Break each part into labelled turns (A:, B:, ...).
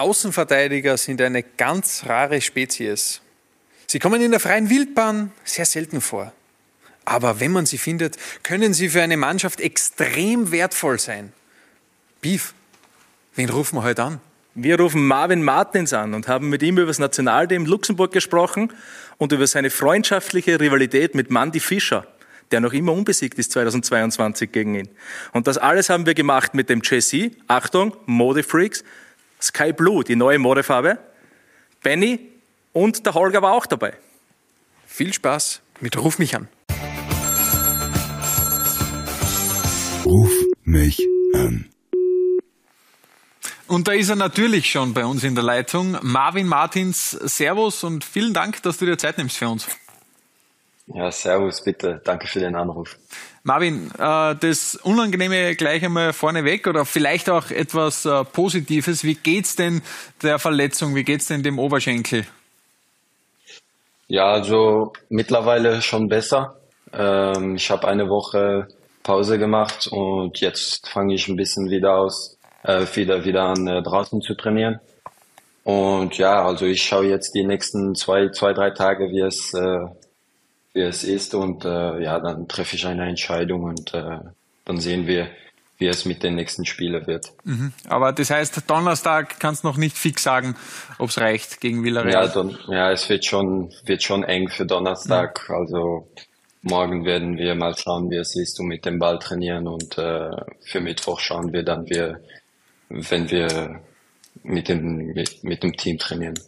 A: Außenverteidiger sind eine ganz rare Spezies. Sie kommen in der freien Wildbahn sehr selten vor. Aber wenn man sie findet, können sie für eine Mannschaft extrem wertvoll sein. Beef, wen rufen wir heute an?
B: Wir rufen Marvin Martins an und haben mit ihm über das Nationalteam Luxemburg gesprochen und über seine freundschaftliche Rivalität mit Mandy Fischer, der noch immer unbesiegt ist 2022 gegen ihn. Und das alles haben wir gemacht mit dem Jesse, Achtung, Modefreaks, Sky Blue, die neue Modefarbe, Benny und der Holger war auch dabei.
A: Viel Spaß mit Ruf mich an.
C: Ruf mich an.
A: Und da ist er natürlich schon bei uns in der Leitung. Marvin Martins, Servus und vielen Dank, dass du dir Zeit nimmst für uns.
D: Ja, servus, bitte. Danke für den Anruf.
A: Marvin, äh, das Unangenehme gleich einmal vorneweg oder vielleicht auch etwas äh, Positives. Wie geht's denn der Verletzung? Wie geht's denn dem Oberschenkel?
D: Ja, also mittlerweile schon besser. Ähm, ich habe eine Woche Pause gemacht und jetzt fange ich ein bisschen wieder aus, äh, wieder, wieder an draußen zu trainieren. Und ja, also ich schaue jetzt die nächsten zwei, zwei, drei Tage, wie es, wie es ist und äh, ja, dann treffe ich eine Entscheidung und äh, dann sehen wir, wie es mit den nächsten Spielen wird.
A: Mhm. Aber das heißt, Donnerstag kannst du noch nicht fix sagen, ob es reicht gegen Villarreal.
D: Ja, don, ja, es wird schon, wird schon eng für Donnerstag. Mhm. Also morgen werden wir mal schauen, wie es ist und mit dem Ball trainieren und äh, für Mittwoch schauen wir dann, wie, wenn wir mit dem, mit, mit dem Team trainieren.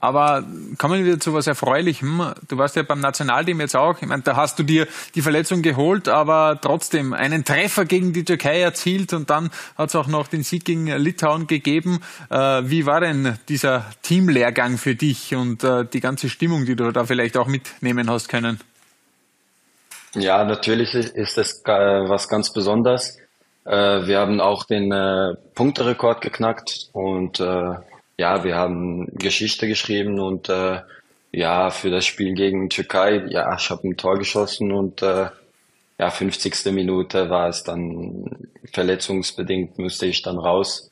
A: Aber kommen wir wieder zu was Erfreulichem. Du warst ja beim Nationalteam jetzt auch. Ich meine, da hast du dir die Verletzung geholt, aber trotzdem einen Treffer gegen die Türkei erzielt und dann hat es auch noch den Sieg gegen Litauen gegeben. Äh, wie war denn dieser Teamlehrgang für dich und äh, die ganze Stimmung, die du da vielleicht auch mitnehmen hast können?
D: Ja, natürlich ist das was ganz Besonderes. Äh, wir haben auch den Punkterekord geknackt und ja, wir haben Geschichte geschrieben und äh, ja, für das Spiel gegen Türkei, ja, ich habe ein Tor geschossen und äh, ja, 50. Minute war es dann verletzungsbedingt, musste ich dann raus.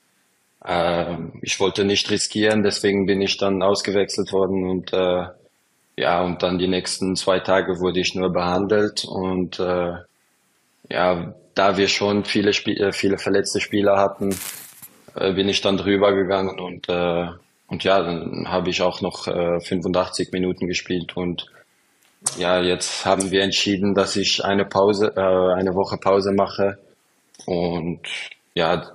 D: Äh, ich wollte nicht riskieren, deswegen bin ich dann ausgewechselt worden und äh, ja, und dann die nächsten zwei Tage wurde ich nur behandelt und äh, ja, da wir schon viele, Spie äh, viele verletzte Spieler hatten, äh, bin ich dann drüber gegangen und äh, und ja, dann habe ich auch noch äh, 85 Minuten gespielt und ja, jetzt haben wir entschieden, dass ich eine Pause, äh, eine Woche Pause mache und ja,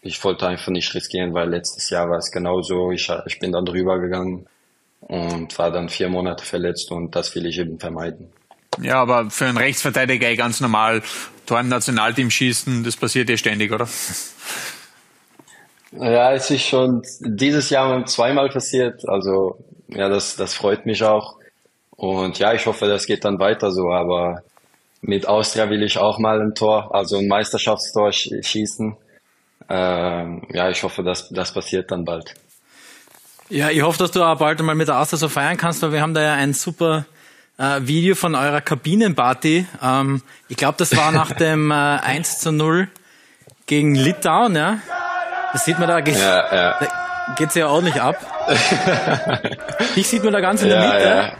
D: ich wollte einfach nicht riskieren, weil letztes Jahr war es genauso. Ich, ich bin dann drüber gegangen und war dann vier Monate verletzt und das will ich eben vermeiden.
A: Ja, aber für einen Rechtsverteidiger ganz normal, Tor im Nationalteam schießen, das passiert ja ständig, oder?
D: Ja, es ist schon dieses Jahr zweimal passiert. Also ja, das, das freut mich auch. Und ja, ich hoffe, das geht dann weiter so. Aber mit Austria will ich auch mal ein Tor, also ein Meisterschaftstor schießen. Ähm, ja, ich hoffe, dass das passiert dann bald.
E: Ja, ich hoffe, dass du auch bald mal mit der Austria so feiern kannst, weil wir haben da ja ein super äh, Video von eurer Kabinenparty. Ähm, ich glaube, das war nach dem äh, 1 zu 0 gegen Litauen, ja? Das sieht man da, geht, ja, ja. da geht's ja ordentlich ab. Dich sieht man da ganz in der ja, Mitte. Ja.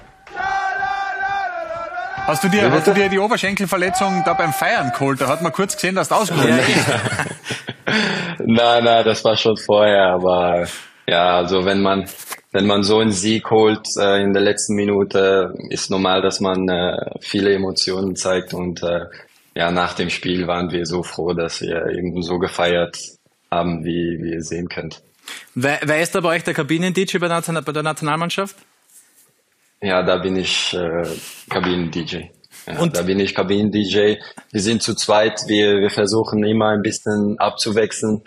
A: Hast du, dir, hast du dir die Oberschenkelverletzung da beim Feiern geholt? Da hat man kurz gesehen, dass du ausgeholt
D: ja, Nein, nein, das war schon vorher, aber ja, also wenn man wenn man so einen Sieg holt äh, in der letzten Minute, ist normal, dass man äh, viele Emotionen zeigt und äh, ja, nach dem Spiel waren wir so froh, dass wir eben so gefeiert haben, wie, wie ihr sehen könnt.
E: Wer, wer ist da bei euch der Kabinen-DJ bei, bei, der Nationalmannschaft?
D: Ja, da bin ich äh, Kabinen-DJ. Ja, und da bin ich Kabinen-DJ. Wir sind zu zweit. Wir, wir versuchen immer ein bisschen abzuwechseln,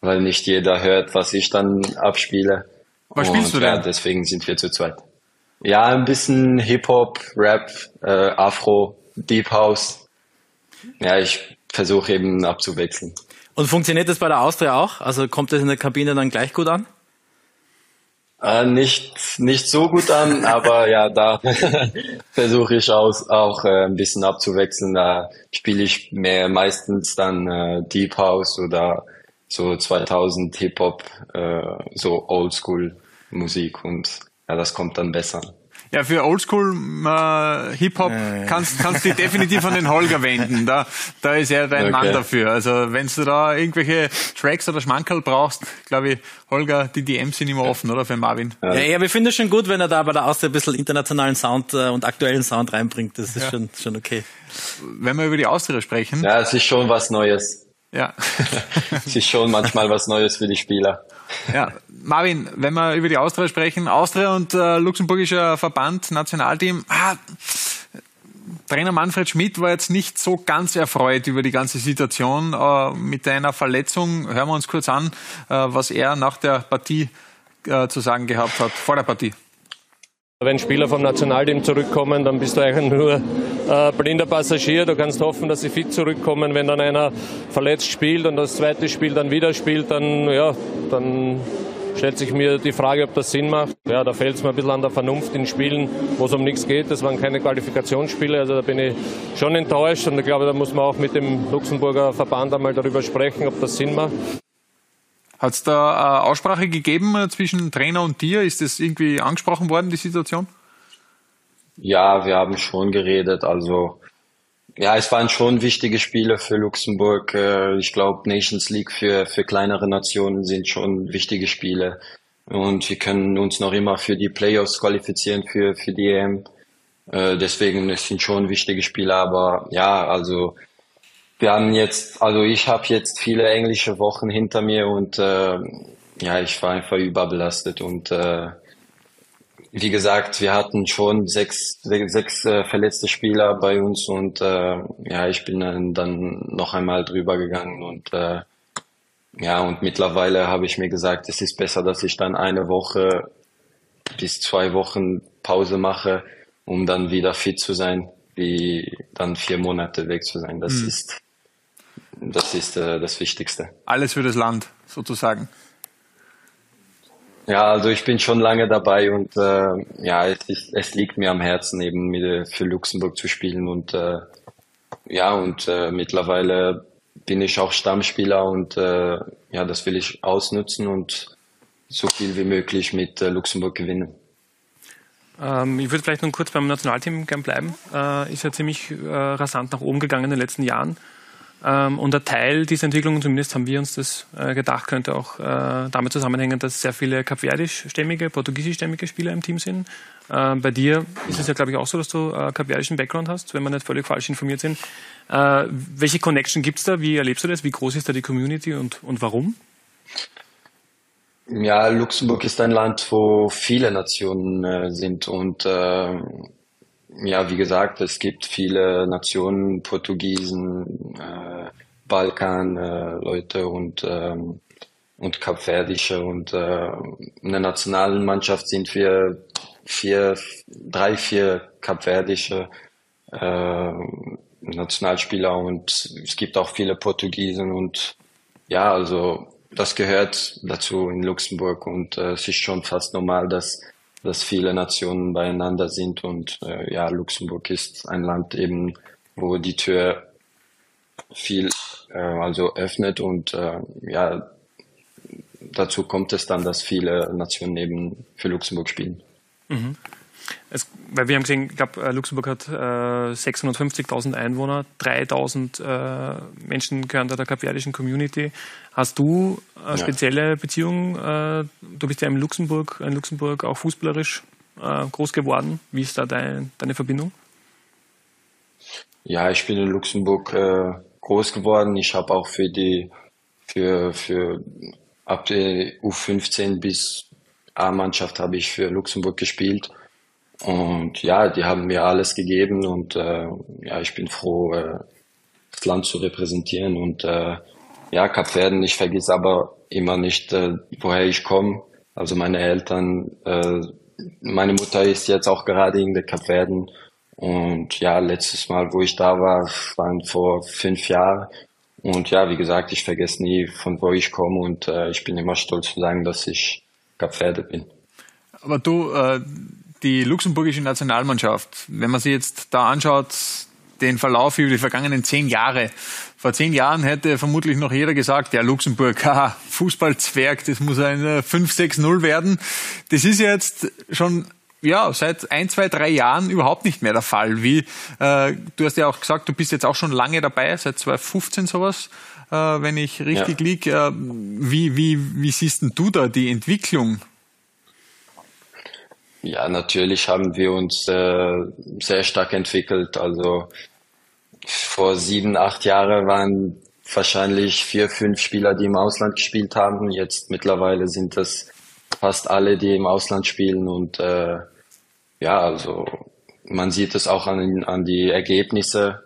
D: weil nicht jeder hört, was ich dann abspiele.
A: Was und, spielst du denn? Ja,
D: deswegen sind wir zu zweit. Ja, ein bisschen Hip-Hop, Rap, äh, Afro, Deep House. Ja, ich versuche eben abzuwechseln.
E: Und funktioniert das bei der Austria auch? Also kommt das in der Kabine dann gleich gut an?
D: Äh, nicht, nicht so gut an, aber ja, da versuche ich auch, auch äh, ein bisschen abzuwechseln. Da spiele ich mehr meistens dann äh, Deep House oder so 2000 Hip-Hop, äh, so Oldschool Musik und ja, das kommt dann besser.
A: Ja, für Oldschool äh, Hip-Hop äh. kannst, kannst du definitiv an den Holger wenden. Da, da ist er dein okay. Mann dafür. Also wenn du da irgendwelche Tracks oder Schmankerl brauchst, glaube ich, Holger, die DMs sind immer offen, oder für Marvin?
E: Ja, ja, wir finden es schon gut, wenn er da bei der Austria ein bisschen internationalen Sound äh, und aktuellen Sound reinbringt. Das ist ja. schon, schon okay.
A: Wenn wir über die Austria sprechen.
D: Ja, es ist schon was Neues.
A: Ja.
D: es ist schon manchmal was Neues für die Spieler.
A: Ja, Marvin, wenn wir über die Austria sprechen, Austria und äh, luxemburgischer Verband, Nationalteam, ah, Trainer Manfred Schmidt war jetzt nicht so ganz erfreut über die ganze Situation äh, mit einer Verletzung. Hören wir uns kurz an, äh, was er nach der Partie äh, zu sagen gehabt hat, vor der Partie.
F: Wenn Spieler vom Nationalteam zurückkommen, dann bist du eigentlich nur äh, blinder Passagier. Du kannst hoffen, dass sie fit zurückkommen. Wenn dann einer verletzt spielt und das zweite Spiel dann wieder spielt, dann, ja, dann stellt sich mir die Frage, ob das Sinn macht. Ja, da fehlt es mir ein bisschen an der Vernunft in Spielen, wo es um nichts geht. Das waren keine Qualifikationsspiele, also da bin ich schon enttäuscht und ich glaube, da muss man auch mit dem Luxemburger Verband einmal darüber sprechen, ob das Sinn macht.
A: Hat es da äh, Aussprache gegeben äh, zwischen Trainer und dir? Ist das irgendwie angesprochen worden, die Situation?
D: Ja, wir haben schon geredet. Also ja, es waren schon wichtige Spiele für Luxemburg. Äh, ich glaube, Nations League für, für kleinere Nationen sind schon wichtige Spiele. Und wir können uns noch immer für die Playoffs qualifizieren für, für die EM. Deswegen, es sind schon wichtige Spiele. Aber ja, also wir haben jetzt, also ich habe jetzt viele englische Wochen hinter mir und äh, ja, ich war einfach überbelastet und äh, wie gesagt, wir hatten schon sechs, sechs, sechs äh, verletzte Spieler bei uns und äh, ja, ich bin dann, dann noch einmal drüber gegangen und äh, ja, und mittlerweile habe ich mir gesagt, es ist besser, dass ich dann eine Woche bis zwei Wochen Pause mache, um dann wieder fit zu sein, wie dann vier Monate weg zu sein. Das mhm. ist das ist äh, das Wichtigste.
A: Alles für das Land, sozusagen.
D: Ja, also ich bin schon lange dabei und äh, ja, es, ist, es liegt mir am Herzen, eben mit, für Luxemburg zu spielen und äh, ja, und äh, mittlerweile bin ich auch Stammspieler und äh, ja, das will ich ausnutzen und so viel wie möglich mit äh, Luxemburg gewinnen.
G: Ähm, ich würde vielleicht noch kurz beim Nationalteam gern bleiben. Äh, ist ja ziemlich äh, rasant nach oben gegangen in den letzten Jahren. Ähm, und ein Teil dieser Entwicklung, zumindest haben wir uns das äh, gedacht, könnte auch äh, damit zusammenhängen, dass sehr viele kapverdischstämmige, portugiesischstämmige Spieler im Team sind. Ähm, bei dir ist es ja, glaube ich, auch so, dass du äh, kapverdischen Background hast, wenn wir nicht völlig falsch informiert sind. welche Connection gibt es da? Wie erlebst du das? Wie groß ist da die Community und, und warum?
D: Ja, Luxemburg ist ein Land, wo viele Nationen sind und äh, ja, wie gesagt, es gibt viele Nationen, Portugiesen, äh, Balkan, äh, Leute und ähm, und Kapverdische und äh, in der nationalen Mannschaft sind wir vier, drei, vier Kapverdische äh, Nationalspieler und es gibt auch viele Portugiesen und ja, also das gehört dazu in Luxemburg und äh, es ist schon fast normal, dass dass viele Nationen beieinander sind und äh, ja, Luxemburg ist ein Land eben, wo die Tür viel äh, also öffnet und äh, ja, dazu kommt es dann, dass viele Nationen eben für Luxemburg spielen.
G: Mhm. Es, weil wir haben gesehen, ich glaube, äh, Luxemburg hat äh, 650.000 Einwohner, 3.000 äh, Menschen gehören der kapverdischen Community. Hast du eine spezielle. Beziehung? Äh, du bist ja in Luxemburg, in Luxemburg auch fußballerisch äh, groß geworden. Wie ist da dein, deine Verbindung?
D: Ja, ich bin in Luxemburg äh, groß geworden. Ich habe auch für die für für ab der U15 bis A-Mannschaft habe ich für Luxemburg gespielt. Und ja, die haben mir alles gegeben und äh, ja, ich bin froh, äh, das Land zu repräsentieren. Und äh, ja, Kapverden, ich vergesse aber immer nicht, äh, woher ich komme. Also meine Eltern, äh, meine Mutter ist jetzt auch gerade in der Kapverden. Und ja, letztes Mal, wo ich da war, waren vor fünf Jahren. Und ja, wie gesagt, ich vergesse nie, von wo ich komme und äh, ich bin immer stolz zu sagen, dass ich Kapverde bin.
A: Aber du, äh, die luxemburgische Nationalmannschaft, wenn man sich jetzt da anschaut, den Verlauf über die vergangenen zehn Jahre Vor zehn Jahren hätte vermutlich noch jeder gesagt, ja, Luxemburg, haha, Fußballzwerg, das muss ein 5-6-0 werden. Das ist jetzt schon ja, seit ein, zwei, drei Jahren überhaupt nicht mehr der Fall. Wie, äh, du hast ja auch gesagt, du bist jetzt auch schon lange dabei, seit 2015 sowas, äh, wenn ich richtig ja. liege. Äh, wie, wie, wie siehst denn du da die Entwicklung?
D: Ja, natürlich haben wir uns äh, sehr stark entwickelt. Also vor sieben, acht Jahren waren wahrscheinlich vier, fünf Spieler, die im Ausland gespielt haben. Jetzt mittlerweile sind es fast alle, die im Ausland spielen und äh, ja, also man sieht es auch an, an die Ergebnisse.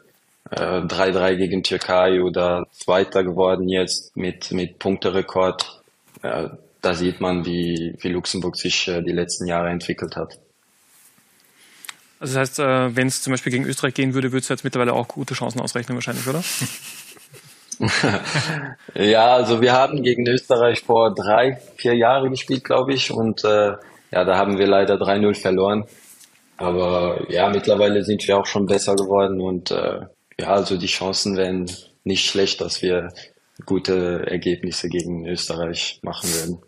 D: 3-3 äh, gegen Türkei oder Zweiter geworden jetzt mit, mit Punkterekord. Äh, da sieht man, wie, wie Luxemburg sich äh, die letzten Jahre entwickelt hat.
G: Also das heißt, äh, wenn es zum Beispiel gegen Österreich gehen würde, würdest du jetzt mittlerweile auch gute Chancen ausrechnen wahrscheinlich, oder?
D: ja, also wir haben gegen Österreich vor drei, vier Jahren gespielt, glaube ich. Und äh, ja, da haben wir leider 3-0 verloren. Aber ja, mittlerweile sind wir auch schon besser geworden und äh, ja, also die Chancen wären nicht schlecht, dass wir gute Ergebnisse gegen Österreich machen werden.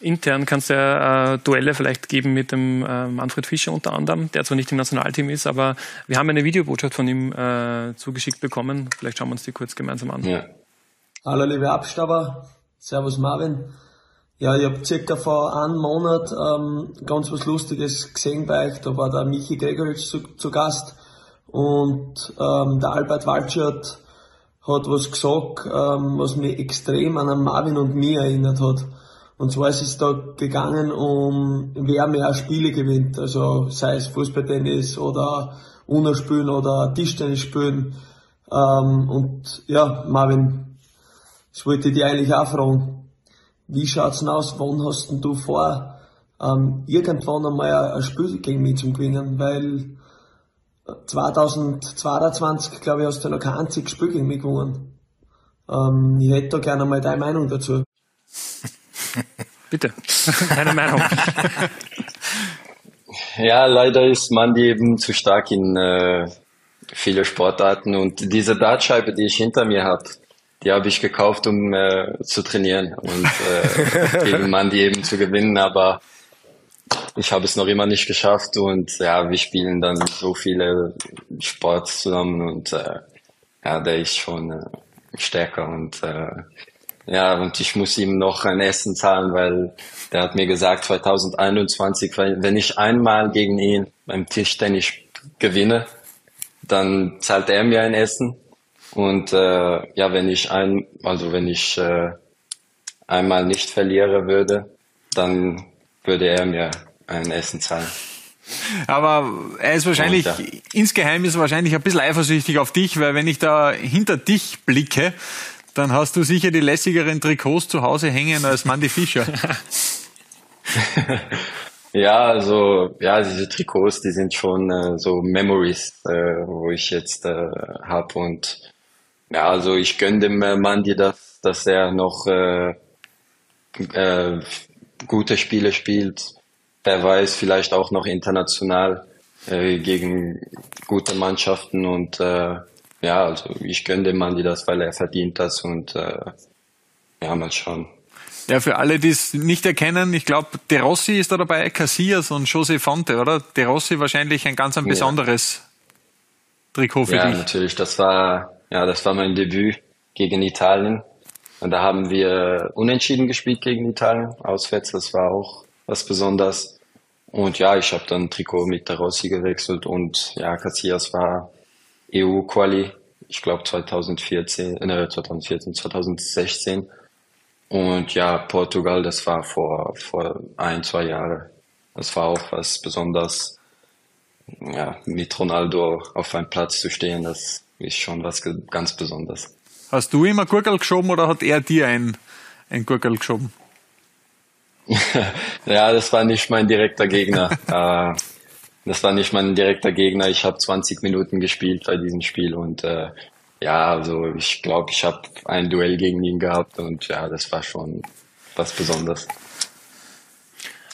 G: Intern kann es ja äh, Duelle vielleicht geben mit dem äh, Manfred Fischer unter anderem, der zwar nicht im Nationalteam ist, aber wir haben eine Videobotschaft von ihm äh, zugeschickt bekommen. Vielleicht schauen wir uns die kurz gemeinsam an. Ja.
H: Hallo liebe Abstauber, Servus Marvin. Ja, ich habe circa vor einem Monat ähm, ganz was Lustiges gesehen bei euch. Da war der Michi Gregoritsch zu, zu Gast und ähm, der Albert Walschert hat was gesagt, ähm, was mich extrem an Marvin und mir erinnert hat. Und zwar ist es da gegangen um, wer mehr Spiele gewinnt. Also sei es Fußballtennis oder UNO spielen oder Tischtennis spielen. Ähm, und ja, Marvin, das wollte ich dir eigentlich auch fragen. Wie schaut's denn aus? Wann hast denn du vor, ähm, irgendwann einmal ein Spiel gegen mich zu gewinnen? Weil 2022, glaube ich, hast du noch kein einziges Spiel gegen mich gewonnen. Ähm, ich hätte da gerne mal deine Meinung dazu.
G: Bitte, deine Meinung.
D: ja, leider ist Mandy eben zu stark in äh, viele Sportarten und diese Dartscheibe, die ich hinter mir habe, die habe ich gekauft, um äh, zu trainieren und äh, gegen Mandy eben zu gewinnen, aber ich habe es noch immer nicht geschafft und ja, wir spielen dann so viele Sports zusammen und äh, ja, der ist schon äh, stärker und äh, ja, und ich muss ihm noch ein Essen zahlen, weil der hat mir gesagt, 2021, wenn ich einmal gegen ihn beim Tischtennis gewinne, dann zahlt er mir ein Essen und äh, ja, wenn ich ein, also wenn ich äh, einmal nicht verliere würde, dann würde er mir ein Essen zahlen.
A: Aber er ist wahrscheinlich, ja. insgeheim ist er wahrscheinlich ein bisschen eifersüchtig auf dich, weil wenn ich da hinter dich blicke, dann hast du sicher die lässigeren Trikots zu Hause hängen als Mandy Fischer.
D: ja, also, ja, diese Trikots, die sind schon äh, so Memories, äh, wo ich jetzt äh, habe und ja, also ich gönne dem äh, Mandy das, dass er noch äh, äh, gute Spiele spielt. Wer weiß, vielleicht auch noch international äh, gegen gute Mannschaften und äh, ja, also ich gönne dem Mandy das, weil er verdient das und äh, ja, mal schauen.
A: Ja, für alle, die es nicht erkennen, ich glaube, De Rossi ist da dabei, Casillas und José Fonte, oder? De Rossi wahrscheinlich ein ganz ein besonderes ja. Trikot für
D: ja,
A: dich.
D: Ja, natürlich. Das war ja, das war mein Debüt gegen Italien. Und da haben wir unentschieden gespielt gegen Italien, auswärts. Das war auch was Besonderes. Und ja, ich habe dann Trikot mit der Rossi gewechselt und ja, Casillas war EU-Quali, ich glaube 2014, äh, 2014, 2016. Und ja, Portugal, das war vor, vor ein, zwei Jahren. Das war auch was Besonderes. Ja, mit Ronaldo auf einem Platz zu stehen, das ist schon was ganz Besonderes.
A: Hast du ihm ein Gurkel geschoben oder hat er dir ein, ein Gurkel geschoben?
D: ja, das war nicht mein direkter Gegner. Das war nicht mein direkter Gegner. Ich habe 20 Minuten gespielt bei diesem Spiel und äh, ja, also ich glaube, ich habe ein Duell gegen ihn gehabt und ja, das war schon was Besonderes.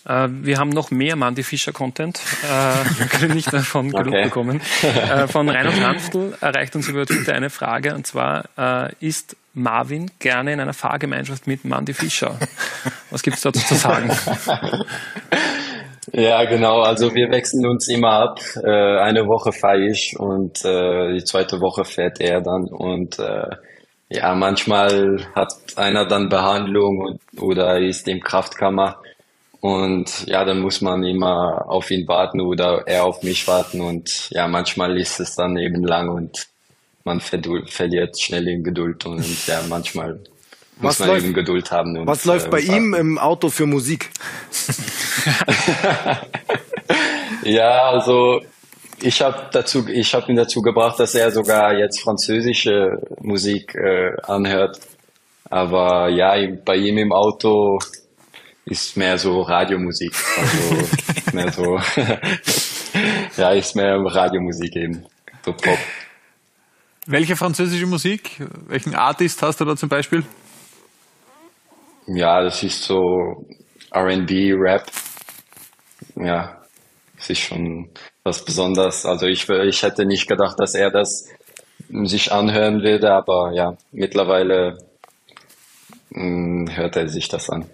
G: Äh, wir haben noch mehr Mandy Fischer Content. Äh, wir können nicht davon genug
D: Okay.
G: bekommen. Äh, von Reinhard Hanftl erreicht uns über Twitter eine Frage und zwar äh, ist Marvin gerne in einer Fahrgemeinschaft mit Mandy Fischer? Was gibt's dazu zu sagen?
D: Ja, genau. Also wir wechseln uns immer ab. Äh, eine Woche fahre ich und äh, die zweite Woche fährt er dann. Und äh, ja, manchmal hat einer dann Behandlung und, oder ist im Kraftkammer. Und ja, dann muss man immer auf ihn warten oder er auf mich warten. Und ja, manchmal ist es dann eben lang und man verliert schnell in Geduld. Und ja, manchmal
I: Was
D: muss man
I: läuft-
D: eben Geduld haben. Und,
I: Was läuft
D: äh,
I: bei ihm im Auto für Musik?
D: Ja, also ich habe dazu, ich habe ihn dazu gebracht, dass er sogar jetzt französische Musik äh, anhört. Aber ja, bei ihm im Auto ist mehr so Radiomusik. Also mehr so, ja, ist mehr Radiomusik eben, so Pop.
A: Welche französische Musik? Welchen Artist hast du da zum Beispiel?
D: Ja, das ist so R&B, Rap. Ja, es ist schon was Besonderes. Also ich, ich hätte nicht gedacht, dass er das sich anhören würde, aber ja, mittlerweile mh, hört er sich das an.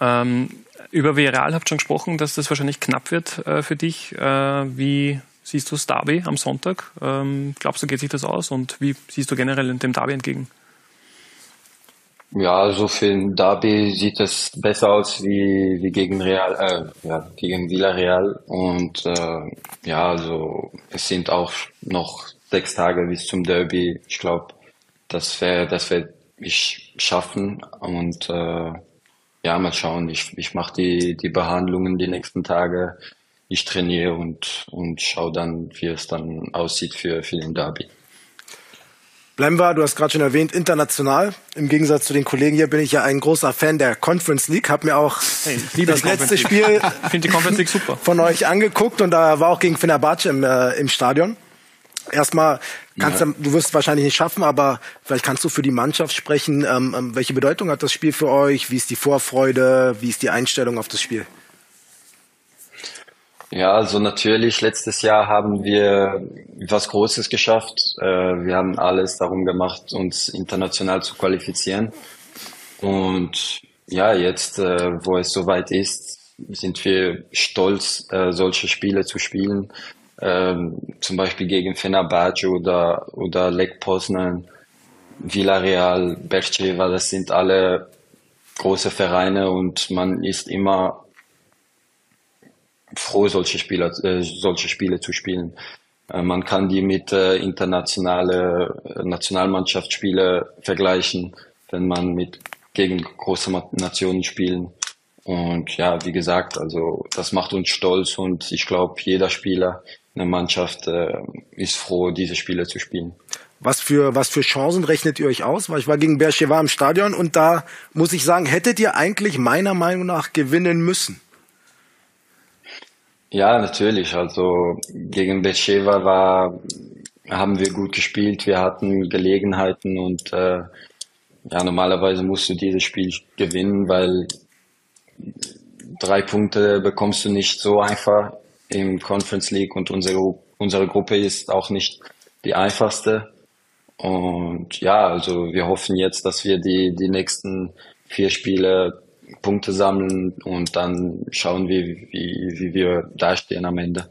G: Ähm, über Viral habt schon gesprochen, dass das wahrscheinlich knapp wird äh, für dich. Äh, wie siehst du das Derby am Sonntag? Ähm, glaubst du, geht sich das aus? Und wie siehst du generell dem Derby entgegen?
D: Ja, also für ein Derby sieht es besser aus wie, wie gegen Real, äh, ja, gegen Villarreal. Und äh, ja, also es sind auch noch sechs Tage bis zum Derby. Ich glaube, das wäre, das werde ich schaffen. Und äh, ja, mal schauen. Ich, ich mache die, die Behandlungen die nächsten Tage. Ich trainiere und, und schaue dann, wie es dann aussieht für, für den Derby.
I: Bleiben wir, du hast gerade schon erwähnt, international. Im Gegensatz zu den Kollegen hier bin ich ja ein großer Fan der Conference League. Hab mir auch
G: liebe
I: das letzte Spiel
G: League. Ich finde die Conference League super.
I: von euch angeguckt und da war auch gegen Fenerbahce im, äh, im Stadion. Erstmal kannst du, du wirst es wahrscheinlich nicht schaffen, aber vielleicht kannst du für die Mannschaft sprechen. Ähm, ähm, welche Bedeutung hat das Spiel für euch? Wie ist die Vorfreude? Wie ist die Einstellung auf das Spiel?
D: Ja, also natürlich, letztes Jahr haben wir was Großes geschafft. Äh, Wir haben alles darum gemacht, uns international zu qualifizieren. Und ja, jetzt, äh, wo es soweit ist, sind wir stolz, äh, solche Spiele zu spielen. Ähm, Zum Beispiel gegen Fenerbahce oder, oder Lech Poznan, Villarreal, Bercheva, das sind alle große Vereine und man ist immer froh, solche Spieler, äh, solche Spiele zu spielen. Äh, man kann die mit äh, internationale äh, Nationalmannschaftsspiele vergleichen, wenn man mit gegen große Nationen spielen. Und ja, wie gesagt, also das macht uns stolz und ich glaube, jeder Spieler in der Mannschaft äh, ist froh, diese Spiele zu spielen.
I: Was für, was für Chancen rechnet ihr euch aus? Weil ich war gegen Bercheva im Stadion und da muss ich sagen, hättet ihr eigentlich meiner Meinung nach gewinnen müssen.
D: Ja, natürlich. Also gegen Beersheva war, haben wir gut gespielt. Wir hatten Gelegenheiten und äh, ja, normalerweise musst du dieses Spiel gewinnen, weil drei Punkte bekommst du nicht so einfach im Conference League und unsere, unsere Gruppe ist auch nicht die einfachste. Und ja, also wir hoffen jetzt, dass wir die, die nächsten vier Spiele Punkte sammeln und dann schauen wir, wie, wie wir dastehen am Ende.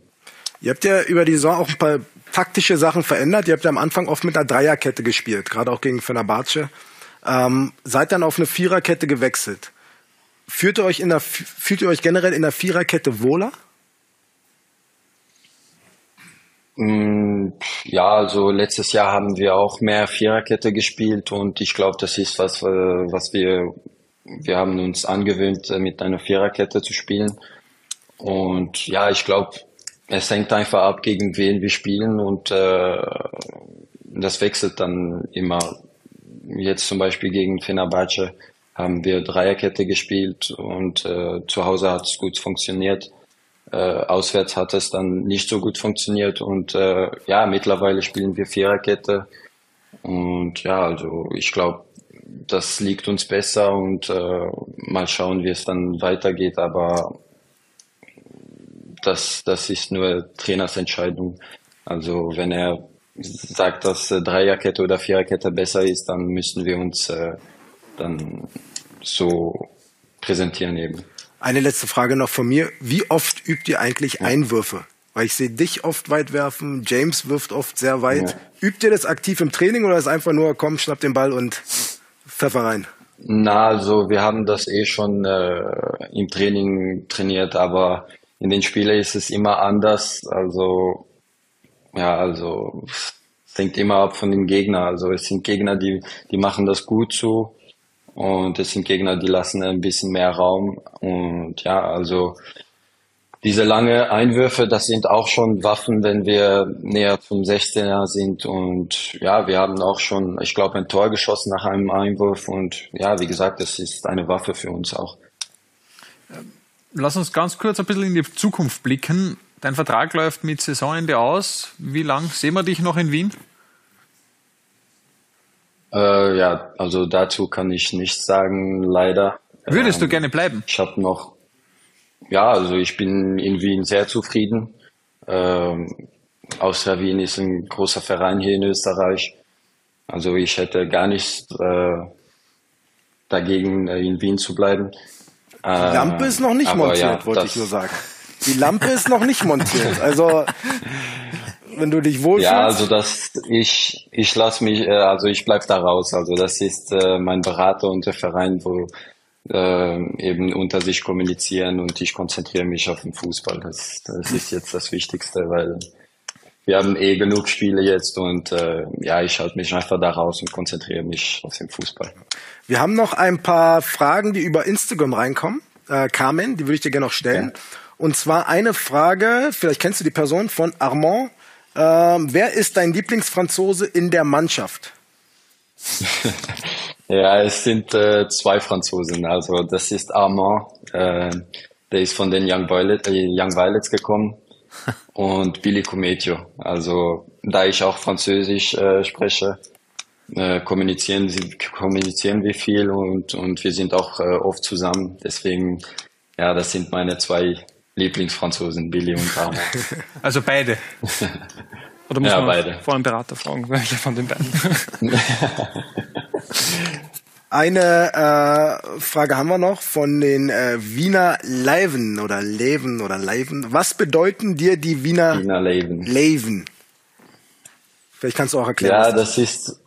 I: Ihr habt ja über die Saison auch ein paar taktische Sachen verändert. Ihr habt ja am Anfang oft mit einer Dreierkette gespielt, gerade auch gegen Fenerbahce. Ähm, seid dann auf eine Viererkette gewechselt. Fühlt ihr euch in der, fühlt ihr euch generell in der Viererkette wohler?
D: Mm, Ja, also letztes Jahr haben wir auch mehr Viererkette gespielt und ich glaube, das ist was, äh, was wir, wir haben uns angewöhnt, äh, mit einer Viererkette zu spielen. Und ja, ich glaube, es hängt einfach ab, gegen wen wir spielen und äh, das wechselt dann immer. Jetzt zum Beispiel gegen Fenerbahce haben wir Dreierkette gespielt und äh, zu Hause hat es gut funktioniert. Äh, auswärts hat es dann nicht so gut funktioniert und äh, ja, mittlerweile spielen wir Viererkette und ja, also ich glaube, das liegt uns besser und äh, mal schauen, wie es dann weitergeht. Aber das, das ist nur Trainersentscheidung. Also wenn er sagt, dass äh, Dreierkette oder Viererkette besser ist, dann müssen wir uns äh, dann so präsentieren eben.
I: Eine letzte Frage noch von mir. Wie oft übt ihr eigentlich Einwürfe? Weil ich sehe dich oft weit werfen, James wirft oft sehr weit. Ja. Übt ihr das aktiv im Training oder ist einfach nur, komm, schnapp den Ball und pfeffer rein?
D: Na, also wir haben das eh schon äh, im Training trainiert, aber in den Spielen ist es immer anders. Also ja, also es hängt immer ab von den Gegnern. Also es sind Gegner, die, die machen das gut so und es sind Gegner, die lassen ein bisschen mehr Raum. Und ja, also diese lange Einwürfe, das sind auch schon Waffen, wenn wir näher zum 16er sind. Und ja, wir haben auch schon, ich glaube, ein Tor geschossen nach einem Einwurf. Und ja, wie gesagt, das ist eine Waffe für uns auch.
A: Lass uns ganz kurz ein bisschen in die Zukunft blicken. Dein Vertrag läuft mit Saisonende aus. Wie lang sehen wir dich noch in Wien?
D: Äh, ja, also dazu kann ich nichts sagen, leider.
A: Würdest ähm, du gerne bleiben?
D: Ich habe noch, ja, also ich bin in Wien sehr zufrieden. Ähm, Austria Wien ist ein großer Verein hier in Österreich. Also ich hätte gar nichts äh, dagegen, äh, in Wien zu bleiben.
I: Die Lampe ist noch nicht montiert, ja, wollte ich nur sagen. Die Lampe ist noch nicht montiert. Also wenn du dich wohlfühlst.
D: Ja, also das ich ich lasse mich äh, also ich bleib da raus. Also das ist äh, mein Berater und der Verein, wo äh, eben unter sich kommunizieren und ich konzentriere mich auf den Fußball. Das, das ist jetzt das Wichtigste, weil wir haben eh genug Spiele jetzt und äh, ja, ich halte mich einfach da raus und konzentriere mich auf den Fußball.
I: Wir haben noch ein paar Fragen, die über Instagram reinkommen. Äh, Carmen, die würde ich dir gerne noch stellen. Ja. Und zwar eine Frage, vielleicht kennst du die Person von Armand. Ähm, wer ist dein Lieblingsfranzose in der Mannschaft?
D: ja, es sind äh, zwei Franzosen. Also das ist Armand, äh, der ist von den Young, Violet, äh, Young Violets gekommen und Billy Cometio. Also da ich auch Französisch äh, spreche, äh, kommunizieren, kommunizieren wir viel und, und wir sind auch äh, oft zusammen. Deswegen, ja, das sind meine zwei Lieblingsfranzosen, Billy und Armand.
A: Also beide.
G: Oder muss ja, man beide. vor einem Berater fragen, welche von den beiden?
I: Eine äh, Frage haben wir noch von den äh, Wiener Leiven oder Leven oder Leiven. Was bedeuten dir die Wiener,
D: Wiener Leiven?
I: Leiven? Vielleicht kannst du auch erklären.
D: Ja, das ist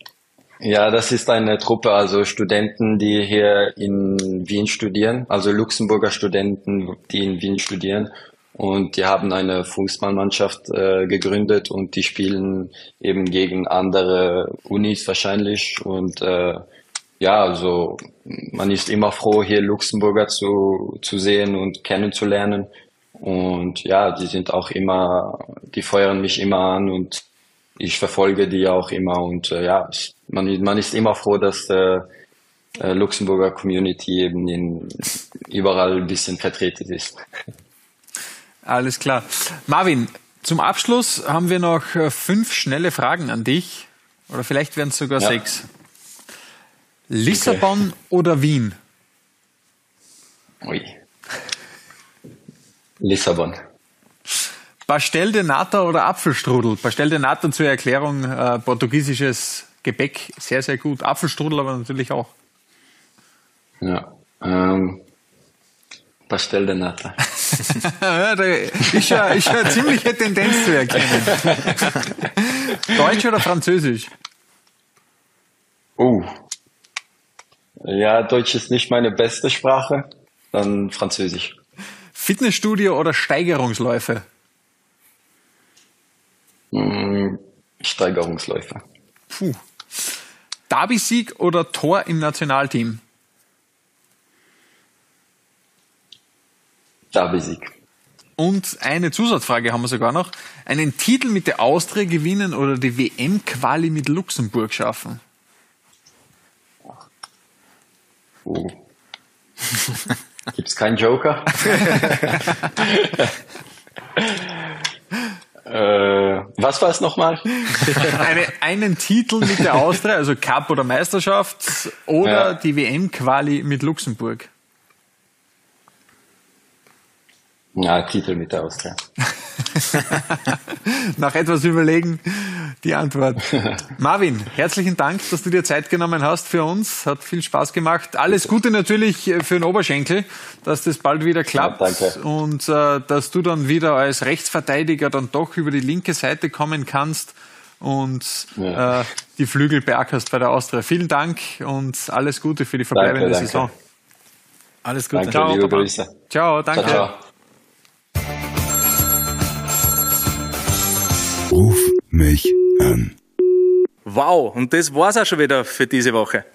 D: ja, das ist eine Truppe, also Studenten, die hier in Wien studieren, also Luxemburger Studenten, die in Wien studieren. Und die haben eine Fußballmannschaft äh, gegründet und die spielen eben gegen andere Unis wahrscheinlich. Und äh, ja, also man ist immer froh, hier Luxemburger zu, zu sehen und kennenzulernen. Und ja, die sind auch immer, die feuern mich immer an und ich verfolge die auch immer. Und äh, ja, man, man ist immer froh, dass der äh, Luxemburger Community eben in, überall ein bisschen vertreten ist.
A: Alles klar. Marvin, zum Abschluss haben wir noch äh, fünf schnelle Fragen an dich. Oder vielleicht werden es sogar ja. sechs. Lissabon okay. oder Wien?
D: Ui. Lissabon.
A: Pastel de Nata oder Apfelstrudel? Pastel de Nata zur Erklärung, äh, portugiesisches Gebäck, sehr, sehr gut. Apfelstrudel aber natürlich auch.
D: Ja, ähm, Pastel de Nata.
A: ja, ist ja eine ziemliche Tendenz zu erkennen. Deutsch oder Französisch?
D: Oh. Ja, Deutsch ist nicht meine beste Sprache, dann Französisch.
A: Fitnessstudio oder Steigerungsläufe?
D: Hm, Steigerungsläufe.
A: Puh. Derby-Sieg oder Tor im Nationalteam?
D: Derby-Sieg.
A: Und eine Zusatzfrage haben wir sogar noch. Einen Titel mit der Austria gewinnen oder die WM-Quali mit Luxemburg schaffen?
D: Oh. Gibt's keinen Joker? äh, Was war es nochmal?
A: Eine, einen Titel mit der Austria, also Cup oder Meisterschaft, oder
D: Ja.
A: die WM-Quali mit Luxemburg.
D: Ja, Titel mit der Austria.
A: Nach etwas überlegen die Antwort. Marvin, herzlichen Dank, dass du dir Zeit genommen hast für uns. Hat viel Spaß gemacht. Alles Gute natürlich für den Oberschenkel, dass das bald wieder klappt
D: Ja, danke.
A: und äh, dass du dann wieder als Rechtsverteidiger dann doch über die linke Seite kommen kannst und
D: Ja.
A: äh, die Flügel beackerst bei der Austria. Vielen Dank und alles Gute für die verbleibende
D: Danke, danke.
A: Saison.
E: Alles Gute.
D: Danke,
A: Ciao.
D: Grüße.
A: Ciao, danke.
D: Ciao, ciao.
C: Ruf mich an.
B: Wow, und das war's auch schon wieder für diese Woche.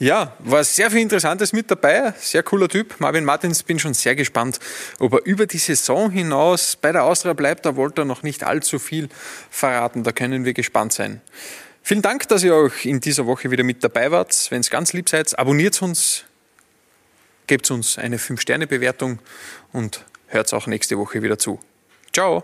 A: Ja, war sehr viel Interessantes mit dabei. Sehr cooler Typ. Marvin Martins, bin schon sehr gespannt, ob er über die Saison hinaus bei der Austria bleibt. Da wollte er noch nicht allzu viel verraten. Da können wir gespannt sein. Vielen Dank, dass ihr auch in dieser Woche wieder mit dabei wart. Wenn es ganz lieb seid, abonniert uns, gebt uns eine 5-Sterne-Bewertung und hört auch nächste Woche wieder zu. Ciao!